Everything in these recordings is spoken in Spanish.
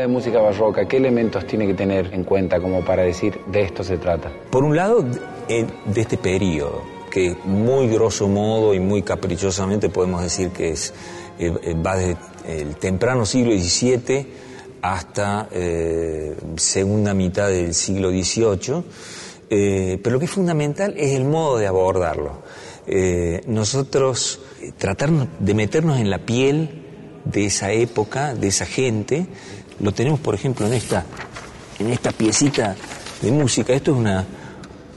De música barroca, ¿qué elementos tiene que tener en cuenta como para decir de esto se trata? Por un lado, de este periodo, que muy grosso modo y muy caprichosamente podemos decir que es, eh, va desde el temprano siglo XVII hasta eh, segunda mitad del siglo XVIII, eh, pero lo que es fundamental es el modo de abordarlo. nosotros tratar de meternos en la piel de esa época, de esa gente. Lo tenemos, por ejemplo, en esta, en esta piecita de música. Esto es una,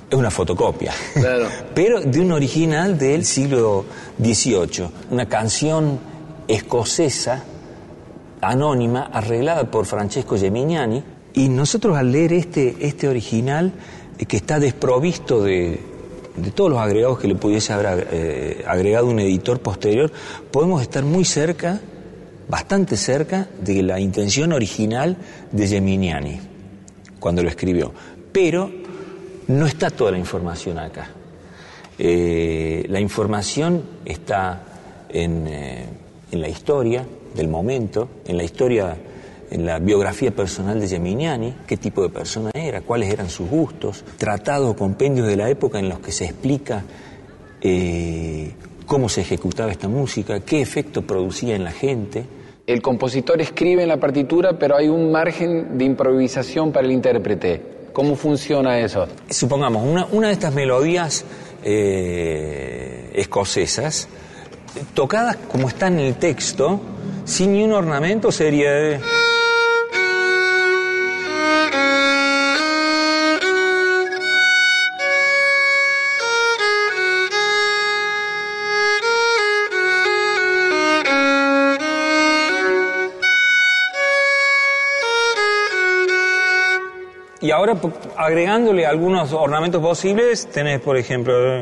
es una fotocopia, pero de un original del siglo XVIII. Una canción escocesa, anónima, arreglada por Francesco Geminiani. Y nosotros al leer este, este original, eh, que está desprovisto de, de todos los agregados que le pudiese haber eh, agregado un editor posterior, podemos estar muy cerca bastante cerca de la intención original de Geminiani cuando lo escribió. Pero no está toda la información acá. Eh, la información está en, eh, en, la historia del momento, en la historia, en la biografía personal de Geminiani, qué tipo de persona era, cuáles eran sus gustos, tratados, compendios de la época en los que se explica eh, cómo se ejecutaba esta música, qué efecto producía en la gente el compositor escribe en la partitura, pero hay un margen de improvisación para el intérprete. ¿Cómo funciona eso? Supongamos, una, de estas melodías eh, escocesas, tocadas como está en el texto, sin ni un ornamento, sería... ahora agregándole algunos ornamentos posibles, tenés por ejemplo...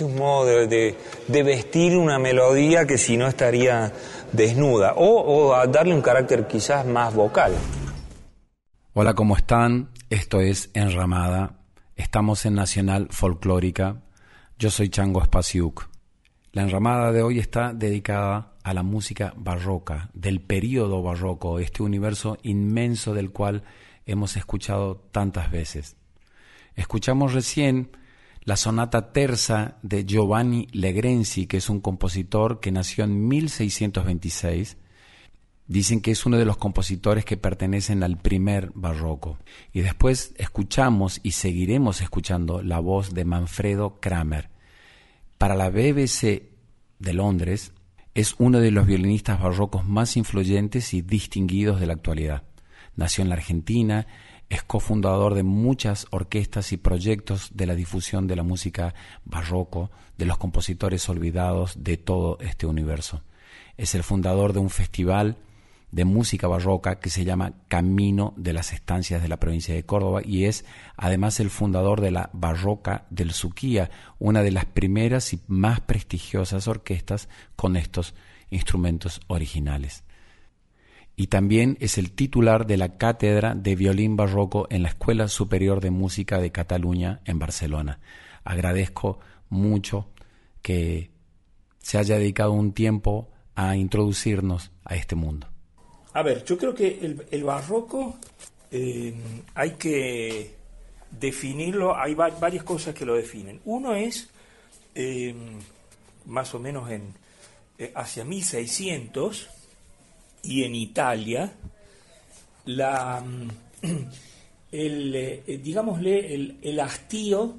Un modo de, vestir una melodía que si no estaría desnuda, o, o darle un carácter quizás más vocal. Hola, ¿cómo están? Esto es Enramada. Estamos en Nacional Folclórica. Yo soy Chango Spasiuk. La enramada de hoy está dedicada a la música barroca, del período barroco, este universo inmenso del cual hemos escuchado tantas veces. Escuchamos recién la sonata terza de Giovanni Legrenzi, que es un compositor que nació en 1626. Dicen que es uno de los compositores que pertenecen al primer barroco. Y después escuchamos y seguiremos escuchando la voz de Manfredo Kramer. Para la BBC de Londres es uno de los violinistas barrocos más influyentes y distinguidos de la actualidad. Nació en la Argentina es cofundador de muchas orquestas y proyectos de la difusión de la música barroco, de los compositores olvidados de todo este universo. Es el fundador de un festival de música barroca que se llama Camino de las Estancias de la provincia de Córdoba y es además el fundador de la Barroca del Suquía, una de las primeras y más prestigiosas orquestas con estos instrumentos originales y también es el titular de la cátedra de violín barroco en la Escuela Superior de Música de Cataluña en Barcelona. Agradezco mucho que se haya dedicado un tiempo a introducirnos a este mundo. A ver, yo creo que el, barroco eh, hay que definirlo, hay varias cosas que lo definen. Uno es, eh, más o menos en, eh, hacia 1600, y en Italia, la, mm, el, eh, digámosle, el, hastío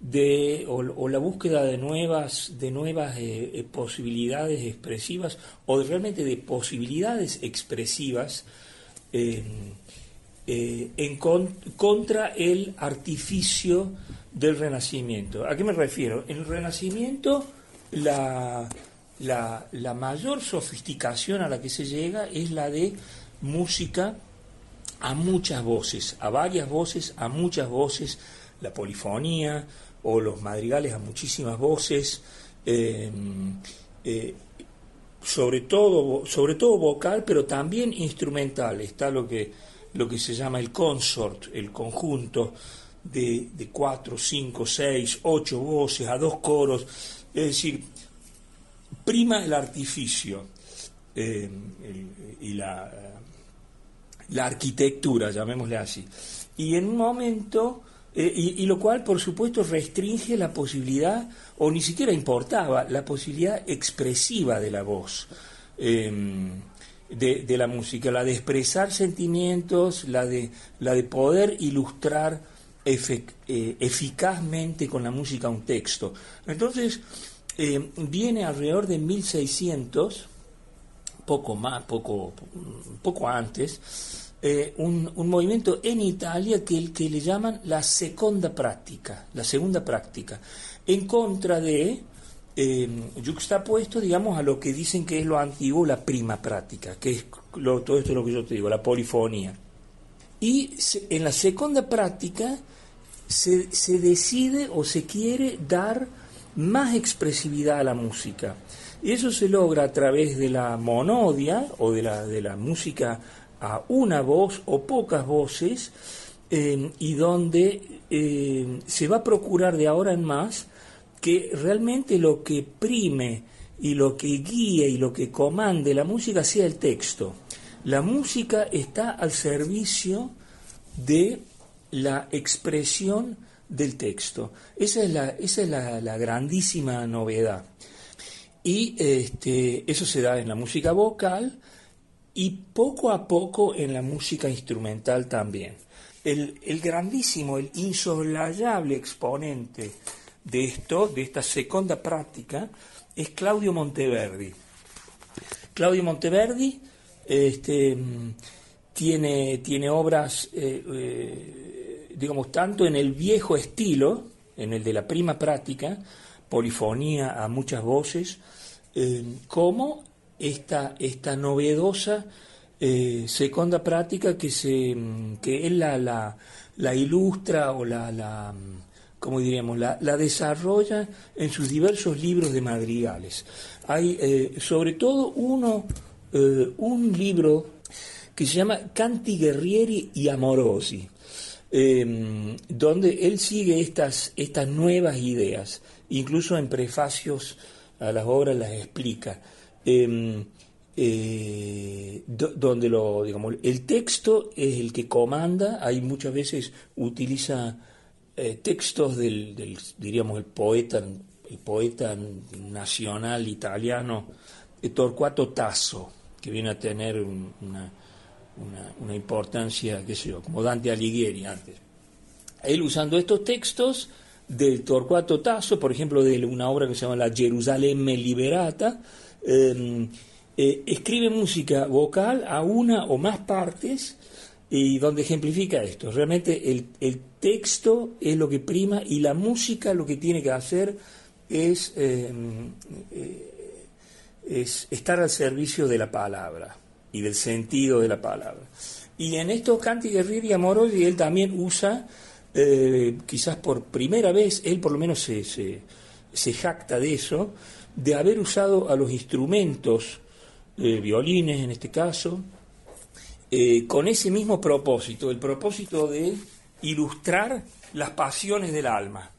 de, o, la búsqueda de nuevas, de nuevas eh, eh, posibilidades expresivas o realmente de posibilidades expresivas en contra el artificio del Renacimiento. ¿A qué me refiero? En el Renacimiento la, la, mayor sofisticación a la que se llega es la de música a muchas voces, a varias voces, a muchas voces, la polifonía, o los madrigales a muchísimas voces, eh, eh, sobre, todo, sobre todo vocal, pero también instrumental. Está lo que, lo que se llama el consort, el conjunto de, de cuatro, cinco, seis, ocho voces a dos coros. Es decir, prima el artificio eh, y la, la arquitectura, llamémosle así. Y en un momento eh, y, lo cual, por supuesto, restringe la posibilidad, o ni siquiera importaba, la posibilidad expresiva de la voz, em, de, la música, la de expresar sentimientos, la de, la de poder ilustrar eh, eficazmente con la música un texto. Entonces, em, viene alrededor de 1600, poco más, poco, poco antes, eh, un, movimiento en Italia que, que le llaman la segunda práctica, la segunda práctica, en contra de, eh, juxtapuesto, digamos, a lo que dicen que es lo antiguo, la prima práctica, que es todo esto es lo que yo te digo, la polifonía. Y en la segunda práctica se, se decide o se quiere dar más expresividad a la música. Y eso se logra a través de la monodia o de la, de la música a una voz o pocas voces eh, y donde eh, se va a procurar de ahora en más que realmente lo que prime y lo que guíe y lo que comande la música sea el texto. La música está al servicio de la expresión del texto. Esa es la, esa es la, grandísima novedad. Y este, eso se da en la música vocal, y poco a poco en la música instrumental también. El, grandísimo, el insoslayable exponente de esto, de esta segunda práctica, es Claudio Monteverdi. Claudio Monteverdi este, tiene, tiene obras, eh, eh, digamos, tanto en el viejo estilo, en el de la prima práctica, polifonía a muchas voces, eh, como esta, esta novedosa eh, segunda práctica que, se, que él la, la, ilustra o la, la como diríamos, la, la, desarrolla en sus diversos libros de madrigales. Hay eh, sobre todo uno, eh, un libro que se llama Canti Guerrieri y Amorosi, donde él sigue estas, estas nuevas ideas, incluso en prefacios a las obras las explica. Em, eh, donde lo, digamos, el texto es el que comanda, hay muchas veces utiliza eh, textos del, diríamos, el poeta, el poeta nacional italiano Torquato Tasso, que viene a tener una, una, importancia, qué sé yo, como Dante Alighieri antes. Él usando estos textos del Torquato Tasso, por ejemplo, de una obra que se llama La Gerusalemme Liberata, Em, eh, escribe música vocal a una o más partes y donde ejemplifica esto. Realmente el, texto es lo que prima y la música lo que tiene que hacer es, em, eh, es estar al servicio de la palabra y del sentido de la palabra. Y en estos canti guerreri y amorosi él también usa, eh, quizás por primera vez, él por lo menos se, se, se jacta de eso, de haber usado a los instrumentos, eh, violines en este caso, eh, con ese mismo propósito, el propósito de ilustrar las pasiones del alma.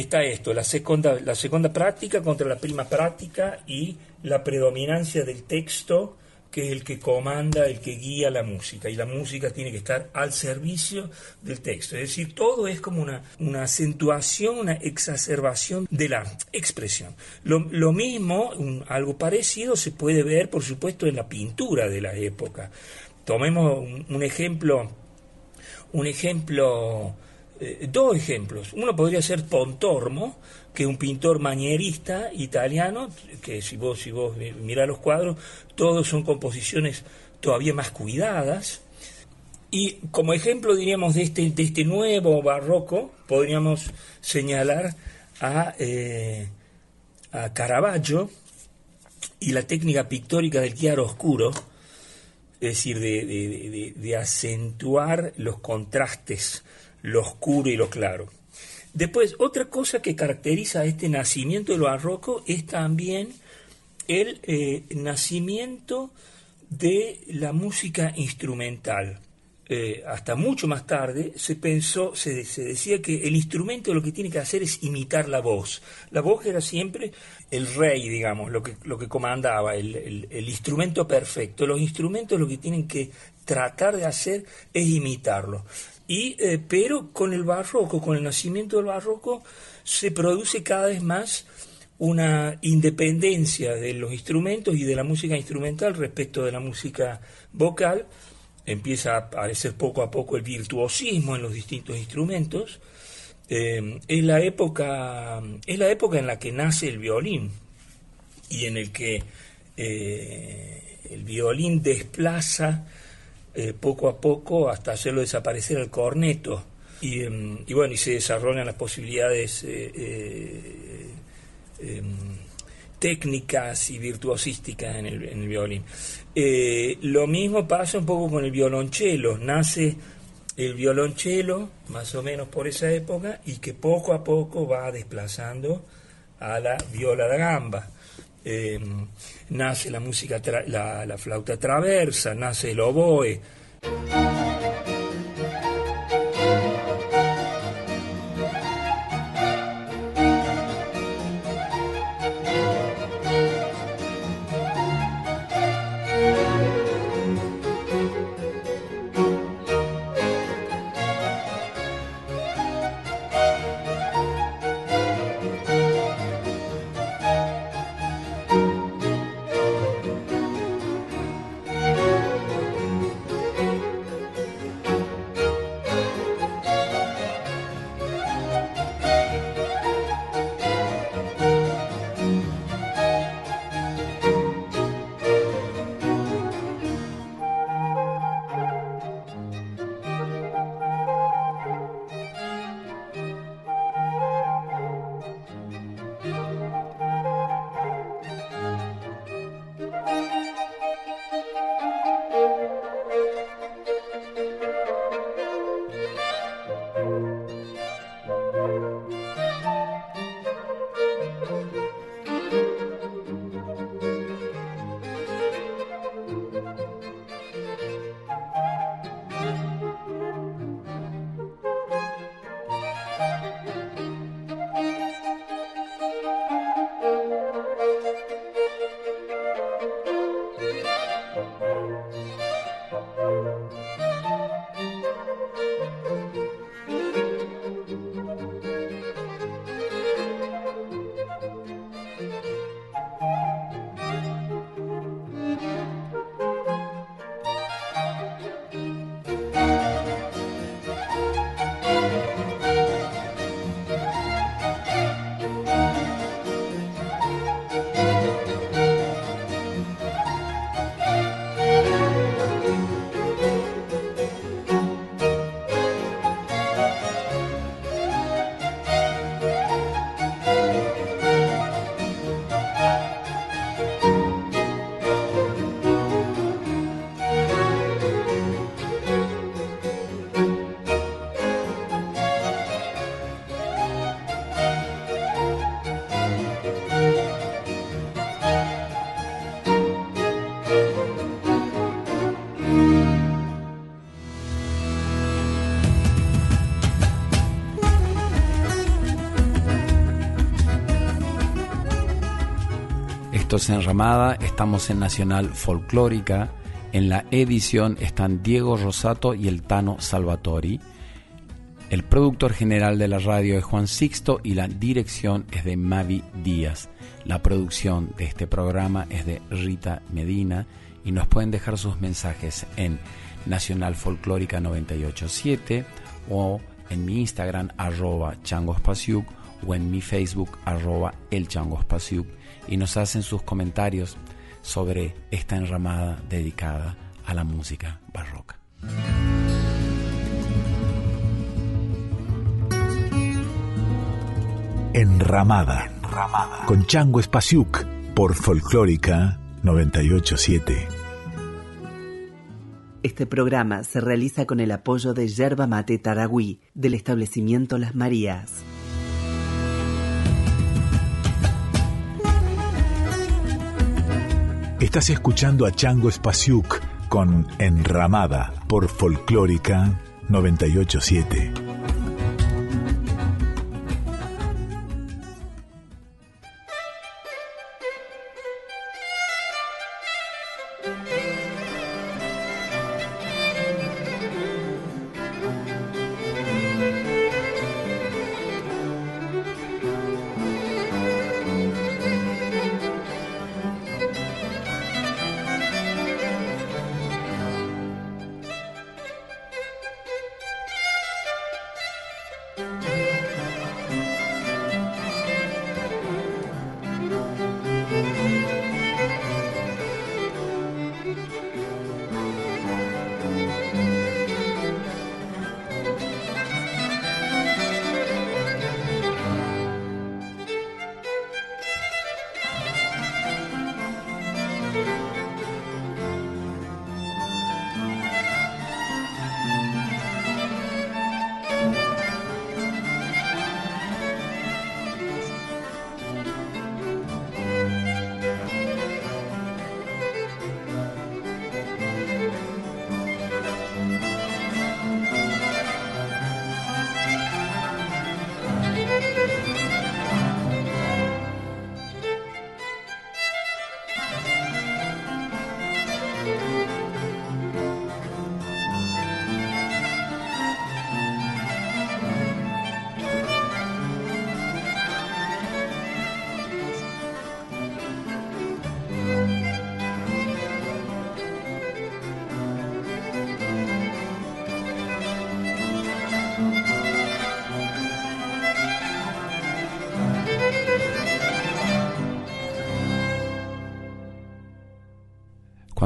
Está esto, la segunda, la segunda práctica contra la prima práctica y la predominancia del texto que es el que comanda, el que guía la música, y la música tiene que estar al servicio del texto. Es decir, todo es como una, una acentuación, una exacerbación de la expresión. Lo, mismo, algo parecido, se puede ver, por supuesto, en la pintura de la época. Tomemos un ejemplo, un ejemplo eh, dos ejemplos. Uno podría ser Pontormo, que es un pintor manierista italiano, que si vos, si vos mirás los cuadros, todos son composiciones todavía más cuidadas. Y como ejemplo, diríamos, de este, de este nuevo barroco, podríamos señalar a, eh, a Caravaggio y la técnica pictórica del chiaro oscuro, es decir, de, de acentuar los contrastes lo oscuro y lo claro. Después, otra cosa que caracteriza este nacimiento de lo barroco es también el eh, nacimiento de la música instrumental. Eh, hasta mucho más tarde se pensó, se, decía que el instrumento lo que tiene que hacer es imitar la voz. La voz era siempre el rey, digamos, lo que, lo que comandaba, el, el instrumento perfecto. Los instrumentos lo que tienen que tratar de hacer es imitarlo. Y, eh, pero con el barroco, con el nacimiento del barroco, se produce cada vez más una independencia de los instrumentos y de la música instrumental respecto de la música vocal. Empieza a aparecer poco a poco el virtuosismo en los distintos instrumentos. Eh, es, la época, es la época en la que nace el violín y en el que eh, el violín desplaza eh, poco a poco hasta hacerlo desaparecer el corneto. Y, em, bueno, y se desarrollan las posibilidades eh, eh, em, técnicas y virtuosísticas en el, en el violín. lo mismo pasa un poco con el violonchelo. Nace el violonchelo, más o menos por esa época, y que poco a poco va desplazando a la viola da gamba. Em, nace la música, la, la flauta traversa, nace el oboe. Esto es Enramada, estamos en Nacional Folclórica. En la edición están Diego Rosato y el Tano Salvatori. El productor general de la radio es Juan Sixto y la dirección es de Mavi Díaz. La producción de este programa es de Rita Medina y nos pueden dejar sus mensajes en Nacional Folclórica 987 o en mi Instagram arroba changospasiuk o en mi Facebook arroba el y nos hacen sus comentarios sobre esta enramada dedicada a la música barroca. Enramada, Enramada. con Chango Espasiuk por Folclórica 987. Este programa se realiza con el apoyo de Yerba Mate Taragüí del establecimiento Las Marías. Estás escuchando a Chango Spasiuk con Enramada por Folclórica 987.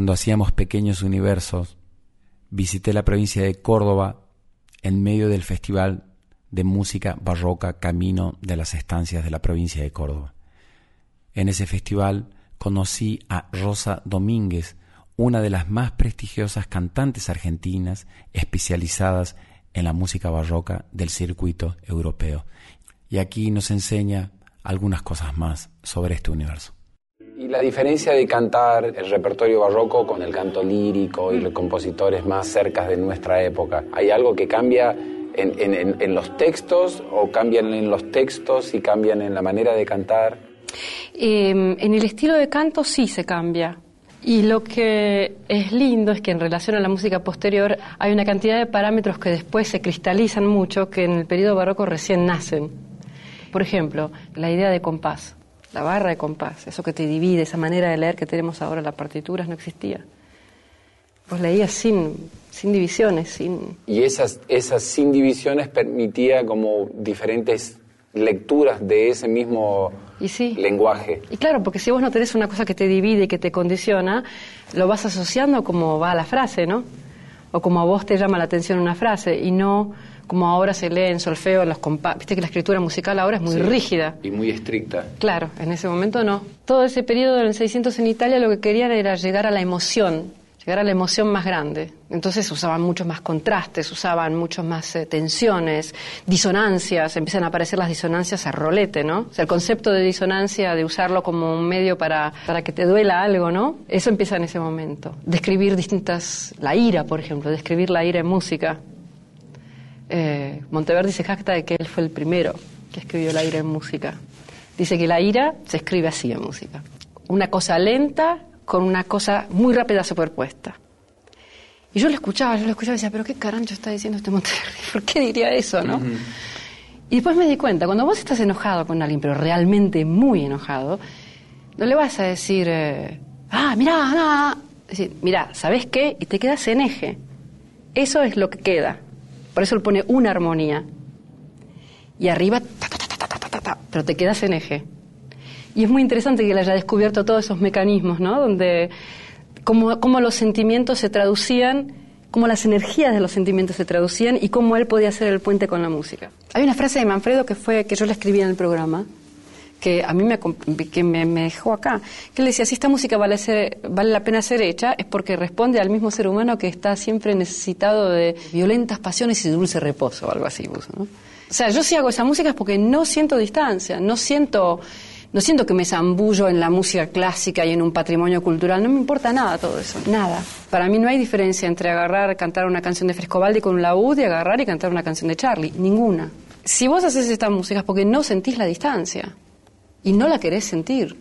Cuando hacíamos pequeños universos, visité la provincia de Córdoba en medio del Festival de Música Barroca Camino de las Estancias de la provincia de Córdoba. En ese festival conocí a Rosa Domínguez, una de las más prestigiosas cantantes argentinas especializadas en la música barroca del circuito europeo. Y aquí nos enseña algunas cosas más sobre este universo. Y la diferencia de cantar el repertorio barroco con el canto lírico y los compositores más cerca de nuestra época, ¿hay algo que cambia en, los textos o cambian en los textos y cambian en la manera de cantar? Em, en el estilo de canto sí se cambia. Y lo que es lindo es que en relación a la música posterior hay una cantidad de parámetros que después se cristalizan mucho que en el periodo barroco recién nacen. Por ejemplo, la idea de compás la barra de compás, eso que te divide, esa manera de leer que tenemos ahora las partituras no existía. Pues leías sin, sin divisiones, sin... Y esas, esas sin divisiones permitía como diferentes lecturas de ese mismo lenguaje. Y claro, porque si vos no tenés una cosa que te divide y que te condiciona, lo vas asociando como va la frase, ¿no? O como a vos te llama la atención una frase y no como ahora se lee en solfeo, los viste que la escritura musical ahora es muy rígida. Y muy estricta. Claro, en ese momento no. Todo ese periodo del 600 en Italia lo que querían era llegar a la emoción, llegar a la emoción más grande. Entonces usaban muchos más contrastes, usaban muchas más eh, tensiones, disonancias, empiezan a aparecer las disonancias a rolete, ¿no? O sea, el concepto de disonancia, de usarlo como un medio para, para que te duela algo, ¿no? Eso empieza en ese momento. Describir distintas, la ira, por ejemplo, describir la ira en música. Eh, Monteverdi se jacta de que él fue el primero que escribió la ira en música. Dice que la ira se escribe así en música. una cosa lenta con una cosa muy rápida superpuesta. Y yo lo escuchaba, yo lo escuchaba y decía, pero qué carancho está diciendo este Monteverdi, ¿por qué diría eso, no? Y después me di cuenta, cuando vos estás enojado con alguien, pero realmente muy enojado, no le vas a decir, eh, ah, mirá, mirá, decir, mirá, ¿sabes qué? Y te quedas en eje. Eso es lo que queda. Por eso le pone una armonía. Y arriba, ta, ta, ta, pero te quedas en eje. Y es muy interesante que él haya descubierto todos esos mecanismos, ¿no? Donde cómo, cómo los sentimientos se traducían, cómo las energías de los sentimientos se traducían y cómo él podía hacer el puente con la música. Hay una frase de Manfredo que fue que yo la escribí en el programa, que a mí me, que me, dejó acá, que él decía, si esta música vale, ser, vale la pena ser hecha, es porque responde al mismo ser humano que está siempre necesitado de violentas pasiones y dulce reposo, o algo así. ¿no? O sea, yo si hago esa música es porque no siento distancia, no siento no siento que me zambullo en la música clásica y en un patrimonio cultural, no me importa nada todo eso, nada. Para mí no hay diferencia entre agarrar, cantar una canción de Frescobaldi con un laúd y agarrar y cantar una canción de Charlie, ninguna. Si vos haces esta música es porque no sentís la distancia y no la querés sentir.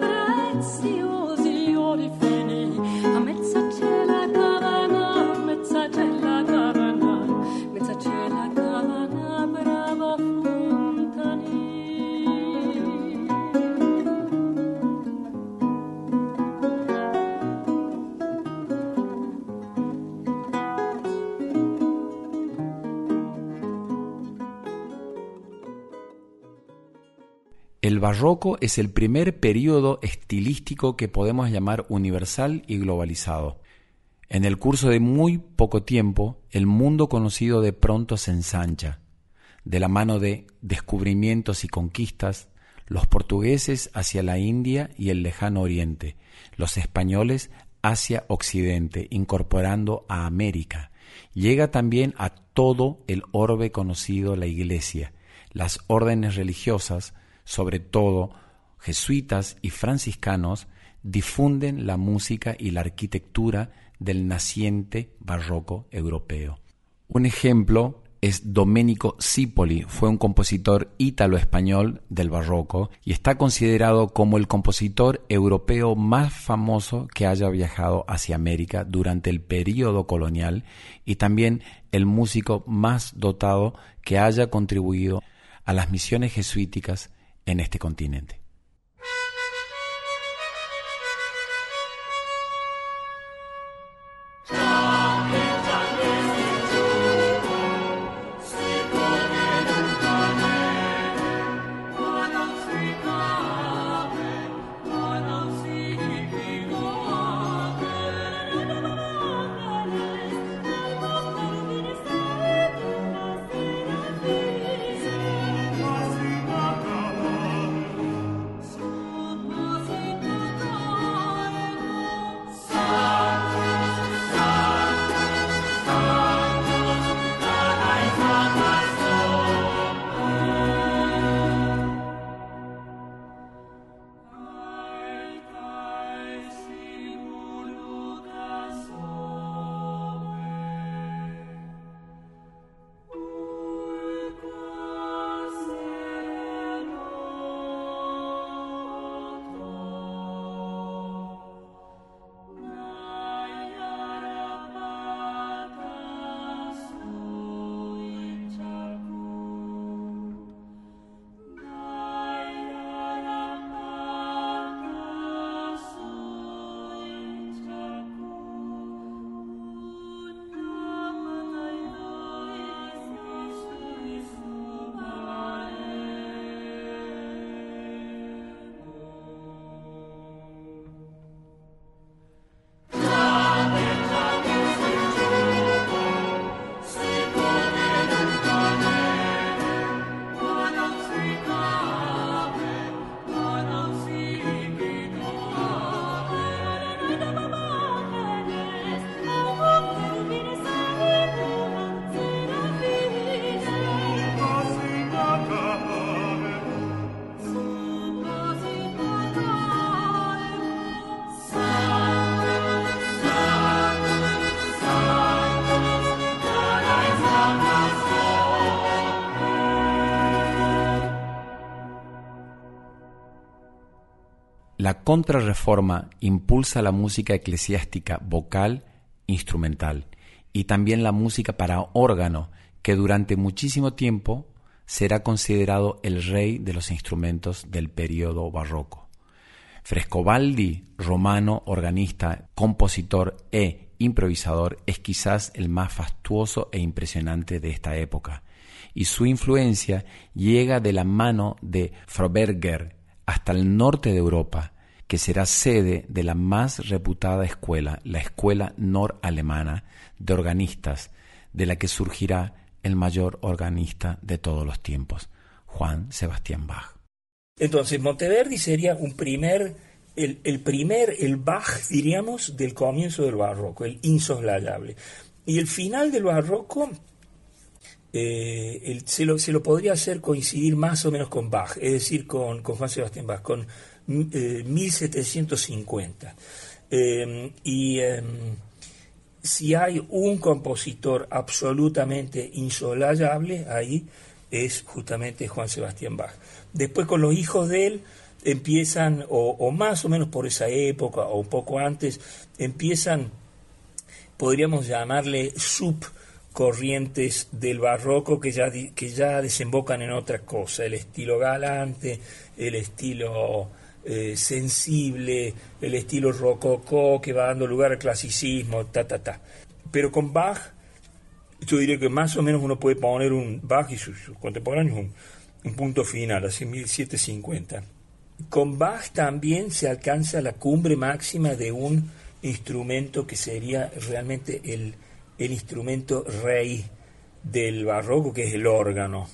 El barroco es el primer período estilístico que podemos llamar universal y globalizado. En el curso de muy poco tiempo, el mundo conocido de pronto se ensancha. De la mano de descubrimientos y conquistas, los portugueses hacia la India y el lejano Oriente, los españoles hacia Occidente, incorporando a América. Llega también a todo el orbe conocido la Iglesia, las órdenes religiosas, sobre todo jesuitas y franciscanos, difunden la música y la arquitectura del naciente barroco europeo. Un ejemplo es Domenico Cipoli, fue un compositor ítalo-español del barroco y está considerado como el compositor europeo más famoso que haya viajado hacia América durante el período colonial y también el músico más dotado que haya contribuido a las misiones jesuíticas en este continente. La contrarreforma impulsa la música eclesiástica vocal, instrumental, y también la música para órgano, que durante muchísimo tiempo será considerado el rey de los instrumentos del periodo barroco. Frescobaldi, romano, organista, compositor e improvisador, es quizás el más fastuoso e impresionante de esta época, y su influencia llega de la mano de Froberger hasta el norte de Europa, que será sede de la más reputada escuela, la Escuela Noralemana de Organistas, de la que surgirá el mayor organista de todos los tiempos, Juan Sebastián Bach. Entonces, Monteverdi sería un primer, el, primer, el Bach, diríamos, del comienzo del barroco, el insoslayable. Y el final del barroco eh, se, lo, se, lo, podría hacer coincidir más o menos con Bach, es decir, con, con Juan Sebastián Bach, con 1750. Eh, y em, si hay un compositor absolutamente insolayable, ahí es justamente Juan Sebastián Bach. Después con los hijos de él empiezan, o, más o menos por esa época, o un poco antes, empiezan, podríamos llamarle subcorrientes del barroco que ya, que ya desembocan en otra cosa, el estilo galante, el estilo eh, sensible, el estilo rococó que va dando lugar al clasicismo, ta, ta, ta. Pero con Bach, yo diría que más o menos uno puede poner un Bach y sus, contemporáneos un, un, punto final, así 1750. Con Bach también se alcanza la cumbre máxima de un instrumento que sería realmente el, el instrumento rey del barroco, que es el órgano.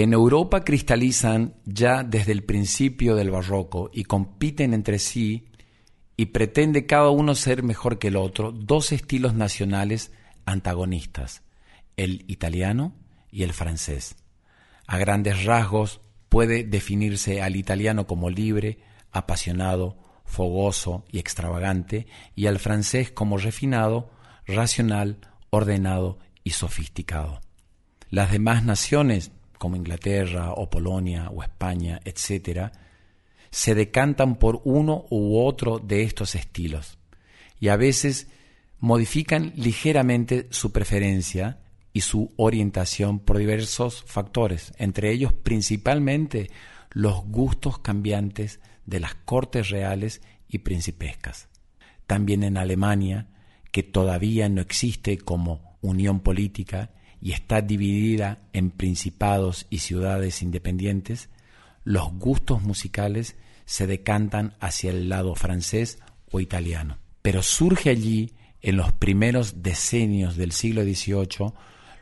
En Europa cristalizan ya desde el principio del barroco y compiten entre sí y pretende cada uno ser mejor que el otro dos estilos nacionales antagonistas, el italiano y el francés. A grandes rasgos puede definirse al italiano como libre, apasionado, fogoso y extravagante, y al francés como refinado, racional, ordenado y sofisticado. Las demás naciones, como Inglaterra o Polonia o España, etc., se decantan por uno u otro de estos estilos y a veces modifican ligeramente su preferencia y su orientación por diversos factores, entre ellos principalmente los gustos cambiantes de las cortes reales y principescas. También en Alemania, que todavía no existe como unión política y está dividida en principados y ciudades independientes, los gustos musicales se decantan hacia el lado francés o italiano. Pero surge allí, en los primeros decenios del siglo XVIII,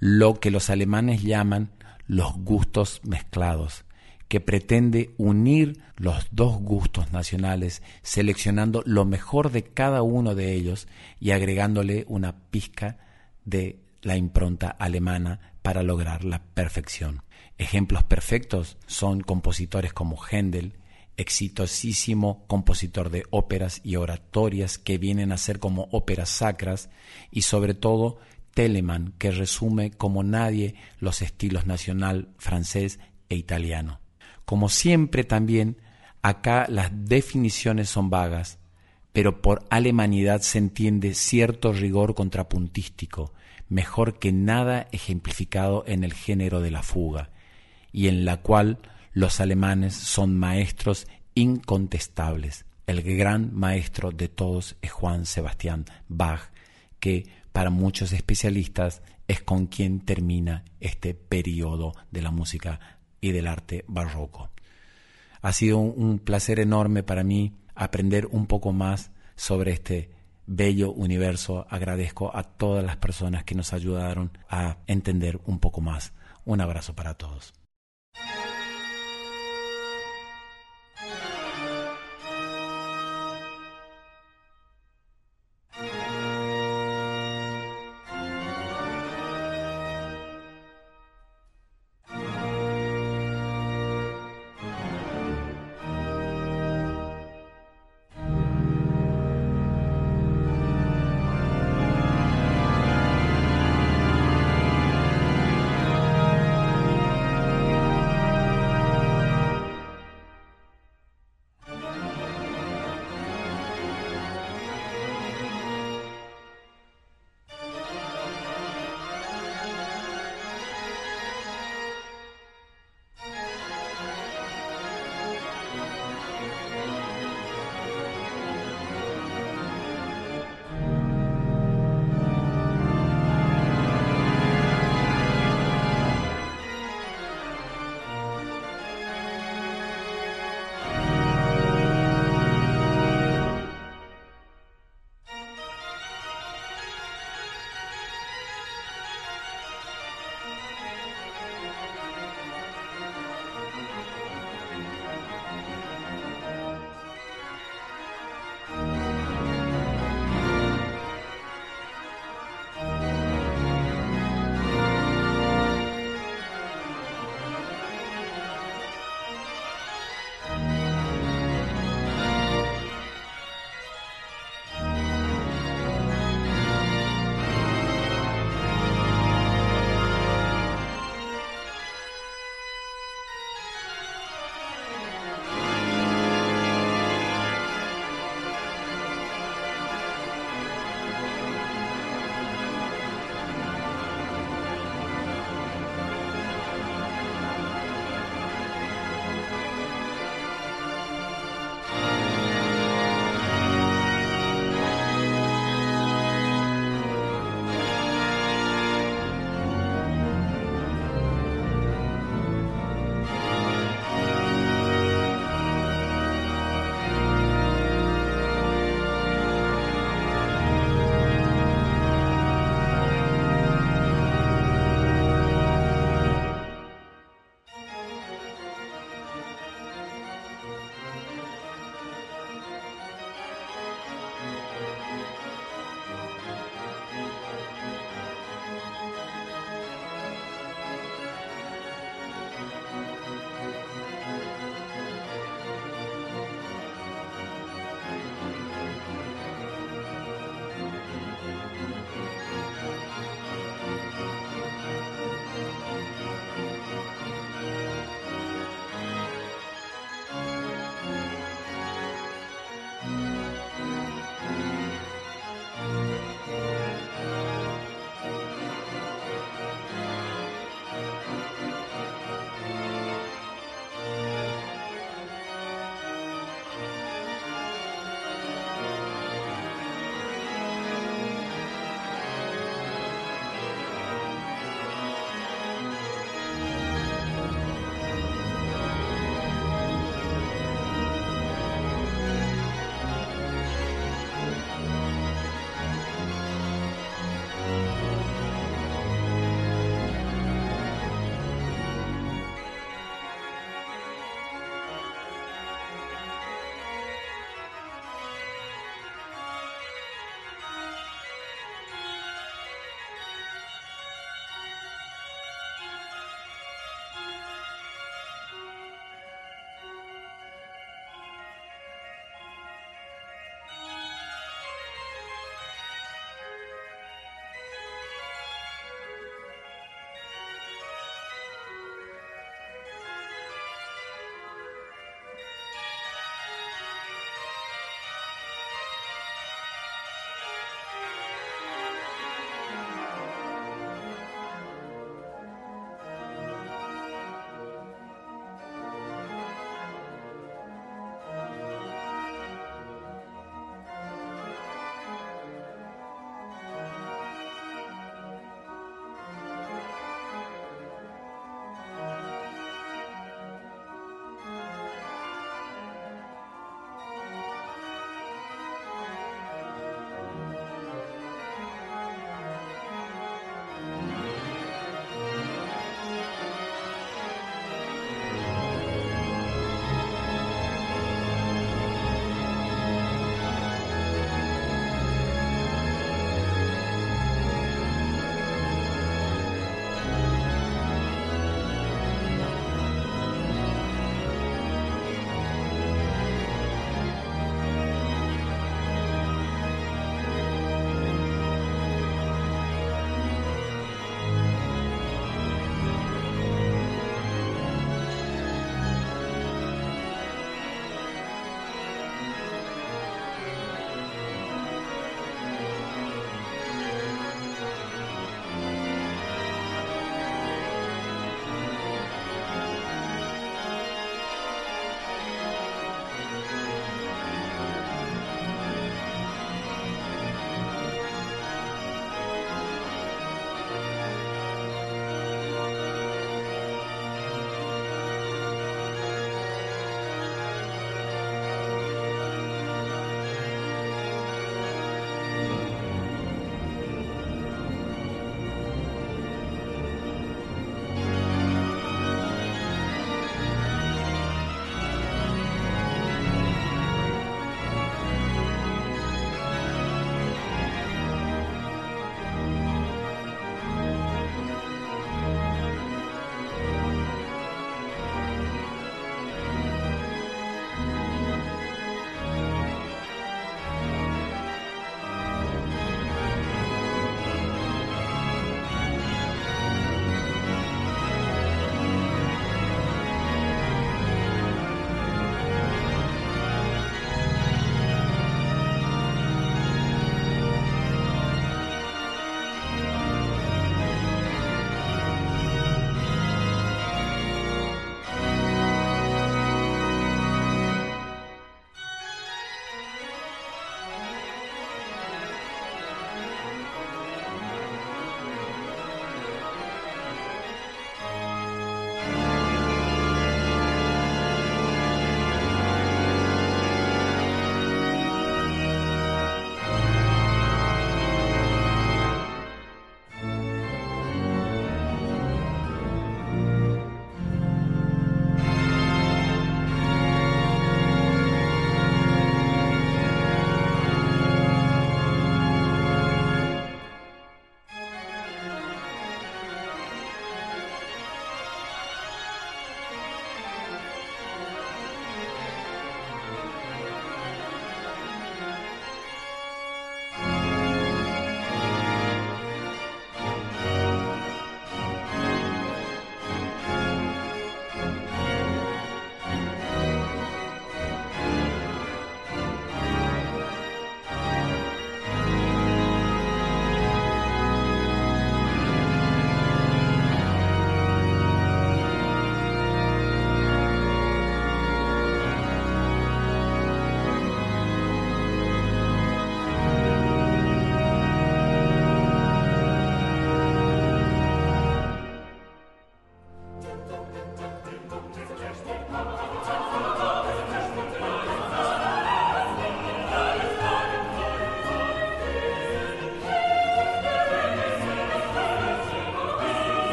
lo que los alemanes llaman los gustos mezclados, que pretende unir los dos gustos nacionales, seleccionando lo mejor de cada uno de ellos y agregándole una pizca de la impronta alemana para lograr la perfección. Ejemplos perfectos son compositores como Händel, exitosísimo compositor de óperas y oratorias que vienen a ser como óperas sacras, y sobre todo Telemann, que resume como nadie los estilos nacional, francés e italiano. Como siempre también, acá las definiciones son vagas, pero por alemanidad se entiende cierto rigor contrapuntístico, mejor que nada ejemplificado en el género de la fuga, y en la cual los alemanes son maestros incontestables. El gran maestro de todos es Juan Sebastián Bach, que para muchos especialistas es con quien termina este periodo de la música y del arte barroco. Ha sido un placer enorme para mí aprender un poco más sobre este bello universo. Agradezco a todas las personas que nos ayudaron a entender un poco más. Un abrazo para todos.